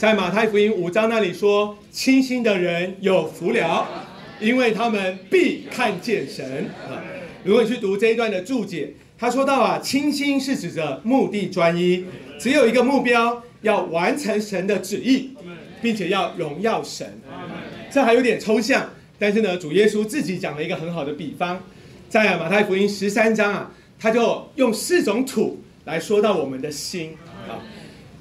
在马太福音五章那里说：“清心的人有福了，因为他们必看见神。”，如果你去读这一段的注解，他说到啊，清心是指着目的专一，只有一个目标，要完成神的旨意，并且要荣耀神。这还有点抽象，但是呢，主耶稣自己讲了一个很好的比方，在马太福音十三章啊，他就用四种土来说到我们的心啊。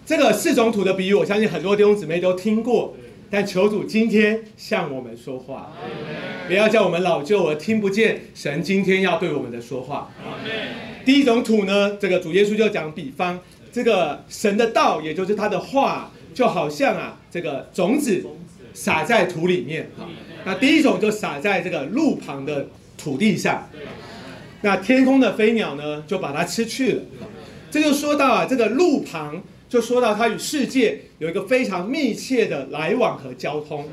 这个四种土的比喻，我相信很多弟兄姊妹都听过，但求主今天向我们说话，不要叫我们老旧而听不见神今天要对我们的说话。第一种土呢，这个主耶稣就讲比方，这个神的道，也就是他的话，就好像啊，这个种子。撒在土里面，哈，那第一种就撒在这个路旁的土地上，那天空的飞鸟呢，就把它吃去了。这就说到啊，这个路旁，就说到它与世界有一个非常密切的来往和交通，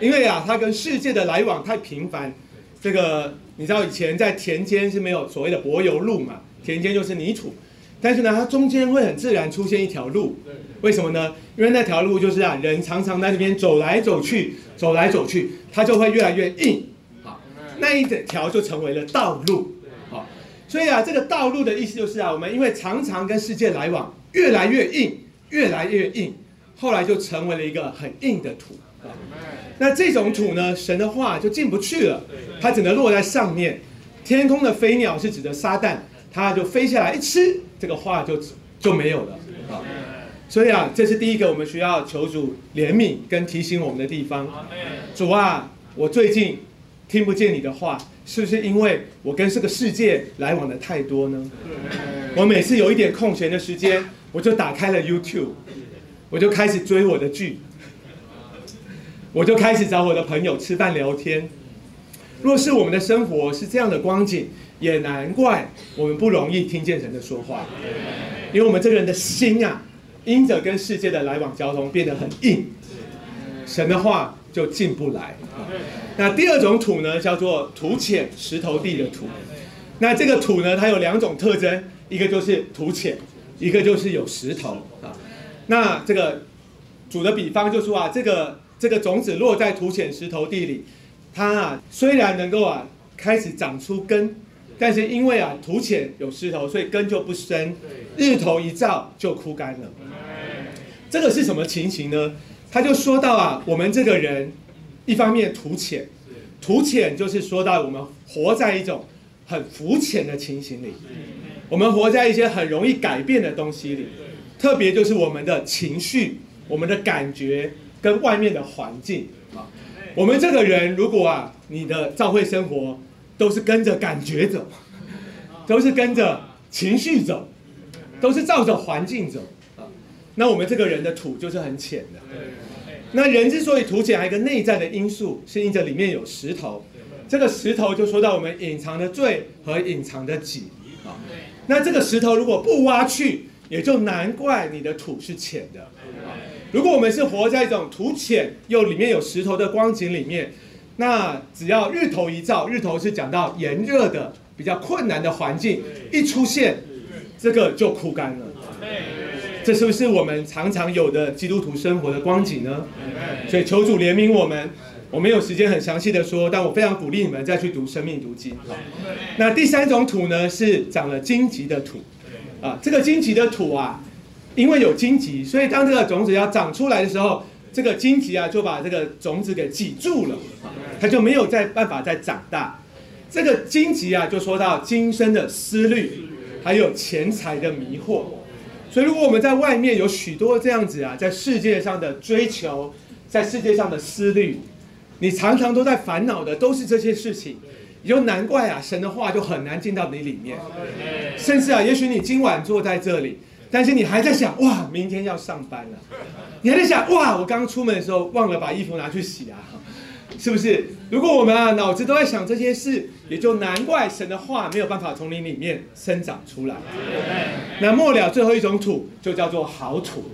因为啊，它跟世界的来往太频繁。这个你知道以前在田间是没有所谓的柏油路嘛，田间就是泥土。但是呢，它中间会很自然出现一条路，为什么呢？因为那条路就是啊，人常常在那边走来走去，走来走去，它就会越来越硬，好，那一整条就成为了道路，好，所以啊，这个道路的意思就是啊，我们因为常常跟世界来往，越来越硬，越来越硬，后来就成为了一个很硬的土啊，那这种土呢，神的话就进不去了，它只能落在上面。天空的飞鸟是指的撒旦。它就飞下来一吃，这个话就就没有了啊。所以啊，这是第一个我们需要求主怜悯跟提醒我们的地方。主啊，我最近听不见你的话，是不是因为我跟这个世界来往的太多呢？我每次有一点空闲的时间，我就打开了 YouTube，我就开始追我的剧，我就开始找我的朋友吃饭聊天。若是我们的生活是这样的光景。也难怪我们不容易听见神的说话，因为我们这个人的心啊，因着跟世界的来往交通变得很硬，神的话就进不来。那第二种土呢，叫做土浅石头地的土。那这个土呢，它有两种特征，一个就是土浅，一个就是有石头啊。那这个主的比方就说啊，这个这个种子落在土浅石头地里，它啊虽然能够啊开始长出根。但是因为啊土浅有石头，所以根就不深，日头一照就枯干了。这个是什么情形呢？他就说到啊，我们这个人一方面土浅，土浅就是说到我们活在一种很肤浅的情形里，我们活在一些很容易改变的东西里，特别就是我们的情绪、我们的感觉跟外面的环境啊。我们这个人如果啊，你的教会生活。都是跟着感觉走，都是跟着情绪走，都是照着环境走啊。那我们这个人的土就是很浅的。那人之所以土浅，还有一个内在的因素，是因着里面有石头。这个石头就说到我们隐藏的罪和隐藏的己啊。那这个石头如果不挖去，也就难怪你的土是浅的。如果我们是活在一种土浅又里面有石头的光景里面。那只要日头一照，日头是讲到炎热的、比较困难的环境一出现，这个就枯干了。这是不是我们常常有的基督徒生活的光景呢？所以求主怜悯我们。我没有时间很详细的说，但我非常鼓励你们再去读生命读经。那第三种土呢，是长了荆棘的土。啊，这个荆棘的土啊，因为有荆棘，所以当这个种子要长出来的时候，这个荆棘啊就把这个种子给挤住了。它就没有再办法再长大，这个荆棘啊，就说到今生的思虑，还有钱财的迷惑。所以，如果我们在外面有许多这样子啊，在世界上的追求，在世界上的思虑，你常常都在烦恼的都是这些事情，也就难怪啊，神的话就很难进到你里面。甚至啊，也许你今晚坐在这里，但是你还在想，哇，明天要上班了，你还在想，哇，我刚出门的时候忘了把衣服拿去洗啊。是不是？如果我们啊脑子都在想这些事，也就难怪神的话没有办法从你里面生长出来。那末了最后一种土就叫做好土。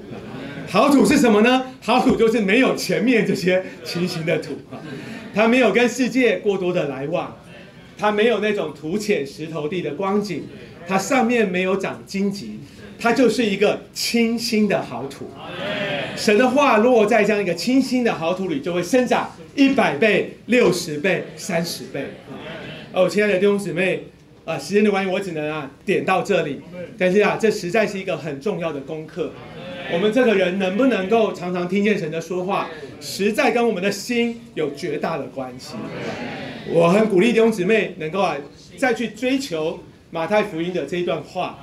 好土是什么呢？好土就是没有前面这些情形的土啊，它没有跟世界过多的来往，它没有那种土浅石头地的光景，它上面没有长荆棘，它就是一个清新的好土。神的话落在这样一个清新的好土里，就会生长一百倍、六十倍、三十倍。哦，亲爱的弟兄姊妹，啊，时间的关系，我只能啊点到这里。但是啊，这实在是一个很重要的功课。我们这个人能不能够常常听见神的说话，实在跟我们的心有绝大的关系。我很鼓励弟兄姊妹能够啊再去追求马太福音的这一段话，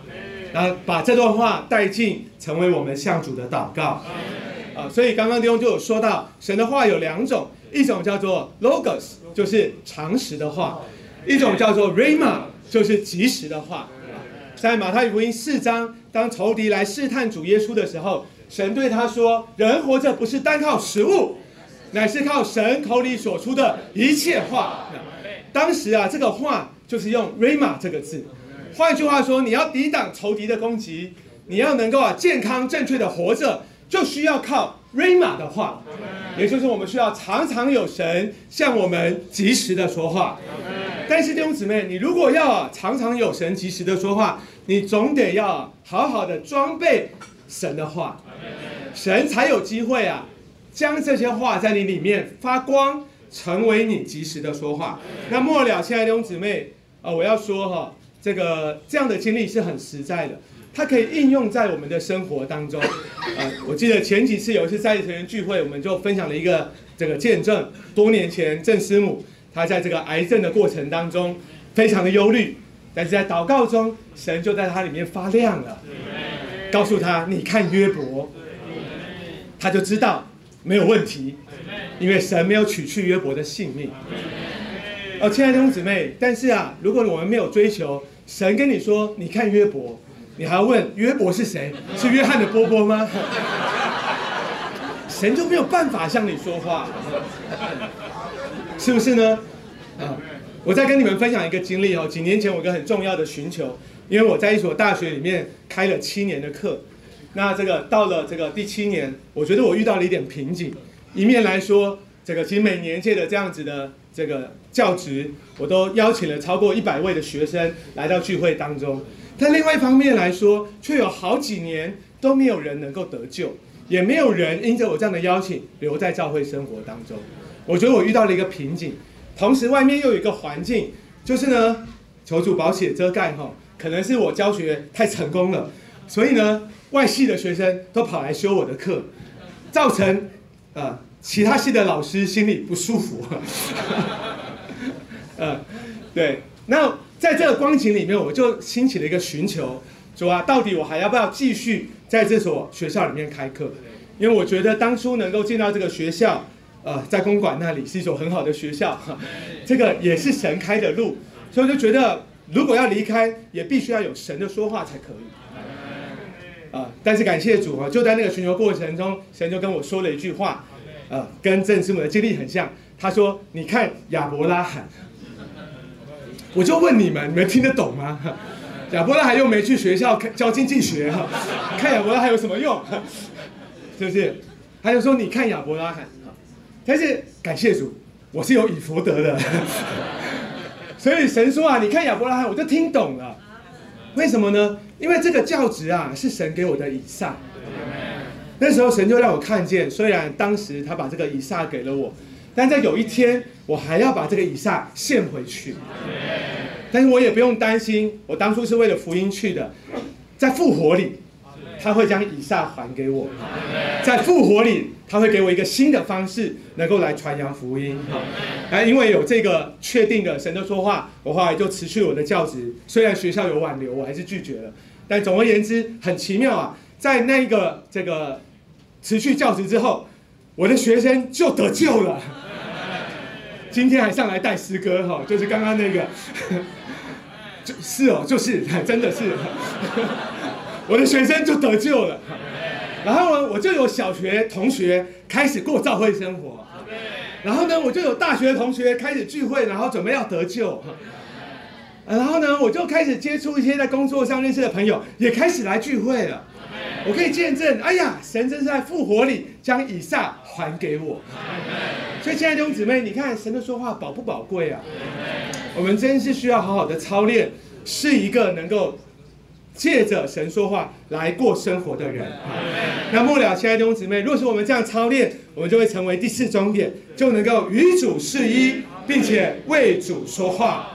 然后把这段话带进，成为我们向主的祷告。啊，所以刚刚弟兄就有说到，神的话有两种，一种叫做 logos，就是常识的话；一种叫做 rama，就是及时的话。在马太福音四章，当仇敌来试探主耶稣的时候，神对他说：“人活着不是单靠食物，乃是靠神口里所出的一切话。”当时啊，这个话就是用 rama 这个字。换句话说，你要抵挡仇敌的攻击，你要能够啊健康正确的活着，就需要靠 rama 的话，也就是我们需要常常有神向我们及时的说话。但是弟兄姊妹，你如果要常常有神及时的说话，你总得要好好的装备神的话，神才有机会啊，将这些话在你里面发光，成为你及时的说话。那末了，亲爱的弟兄姊妹啊，我要说哈，这个这样的经历是很实在的，它可以应用在我们的生活当中。呃，我记得前几次有一次在一成员聚会，我们就分享了一个这个见证，多年前郑师母他在这个癌症的过程当中，非常的忧虑。但是在祷告中，神就在他里面发亮了，告诉他：“你看约伯，他就知道没有问题，因为神没有取去约伯的性命。”哦，亲爱的兄姊妹，但是啊，如果我们没有追求，神跟你说：“你看约伯”，你还要问约伯是谁？是约翰的波波吗？神就没有办法向你说话，是不是呢？啊。我再跟你们分享一个经历哦。几年前我一个很重要的寻求，因为我在一所大学里面开了七年的课，那这个到了这个第七年，我觉得我遇到了一点瓶颈。一面来说，这个其实每年届的这样子的这个教职，我都邀请了超过一百位的学生来到聚会当中。但另外一方面来说，却有好几年都没有人能够得救，也没有人因着我这样的邀请留在教会生活当中。我觉得我遇到了一个瓶颈。同时，外面又有一个环境，就是呢，求主保险遮盖哈，可能是我教学太成功了，所以呢，外系的学生都跑来修我的课，造成呃其他系的老师心里不舒服。呃，对，那在这个光景里面，我就兴起了一个寻求，说啊，到底我还要不要继续在这所学校里面开课？因为我觉得当初能够进到这个学校。呃，在公馆那里是一所很好的学校，这个也是神开的路，所以我就觉得如果要离开，也必须要有神的说话才可以。啊，但是感谢主啊，就在那个寻求过程中，神就跟我说了一句话，呃，跟郑师母的经历很像。他说：“你看亚伯拉罕。” 我就问你们，你们听得懂吗？亚伯拉罕又没去学校教经济学，哈，看亚伯拉罕有什么用？是不是？他就说：“你看亚伯拉罕。”但是感谢主，我是有以福德的，所以神说啊，你看亚伯拉罕，我就听懂了。为什么呢？因为这个教职啊，是神给我的以撒。那时候神就让我看见，虽然当时他把这个以撒给了我，但在有一天我还要把这个以撒献回去。但是我也不用担心，我当初是为了福音去的，在复活里。他会将以撒还给我，在复活里，他会给我一个新的方式，能够来传扬福音。啊，因为有这个确定的神的说话，我后来就辞去我的教职。虽然学校有挽留，我还是拒绝了。但总而言之，很奇妙啊，在那个这个辞去教职之后，我的学生就得救了。今天还上来带诗歌哈，就是刚刚那个，就是哦，就是真的是。我的学生就得救了，然后呢，我就有小学同学开始过教会生活，然后呢，我就有大学同学开始聚会，然后准备要得救，然后呢，我就开始接触一些在工作上认识的朋友，也开始来聚会了。我可以见证，哎呀，神真是在复活里将以撒还给我。所以，亲爱的弟兄姊妹，你看神的说话宝不宝贵啊？我们真是需要好好的操练，是一个能够。借着神说话来过生活的人。那末了，亲爱的弟兄姊妹，若是我们这样操练，我们就会成为第四终点，就能够与主是一，并且为主说话。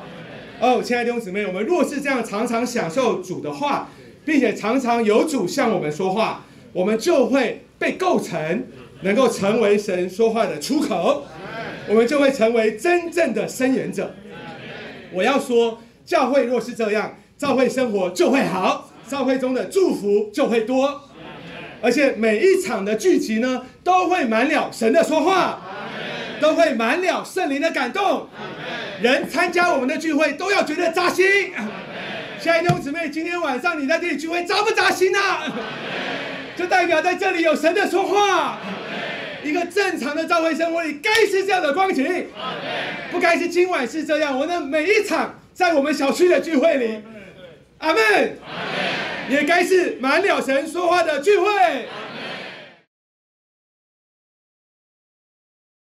哦，亲爱的弟兄姊妹，我们若是这样常常享受主的话，并且常常有主向我们说话，我们就会被构成，能够成为神说话的出口，我们就会成为真正的伸言者。我要说，教会若是这样，教会生活就会好，教会中的祝福就会多，而且每一场的聚集呢，都会满了神的说话，都会满了圣灵的感动，人参加我们的聚会都要觉得扎心。亲爱的弟兄姊妹，今天晚上你在这里聚会扎不扎心啊？就代表在这里有神的说话。一个正常的教会生活里，该是这样的光景，不该是今晚是这样。我的每一场在我们小区的聚会里，阿门，也该是满了神说话的聚会。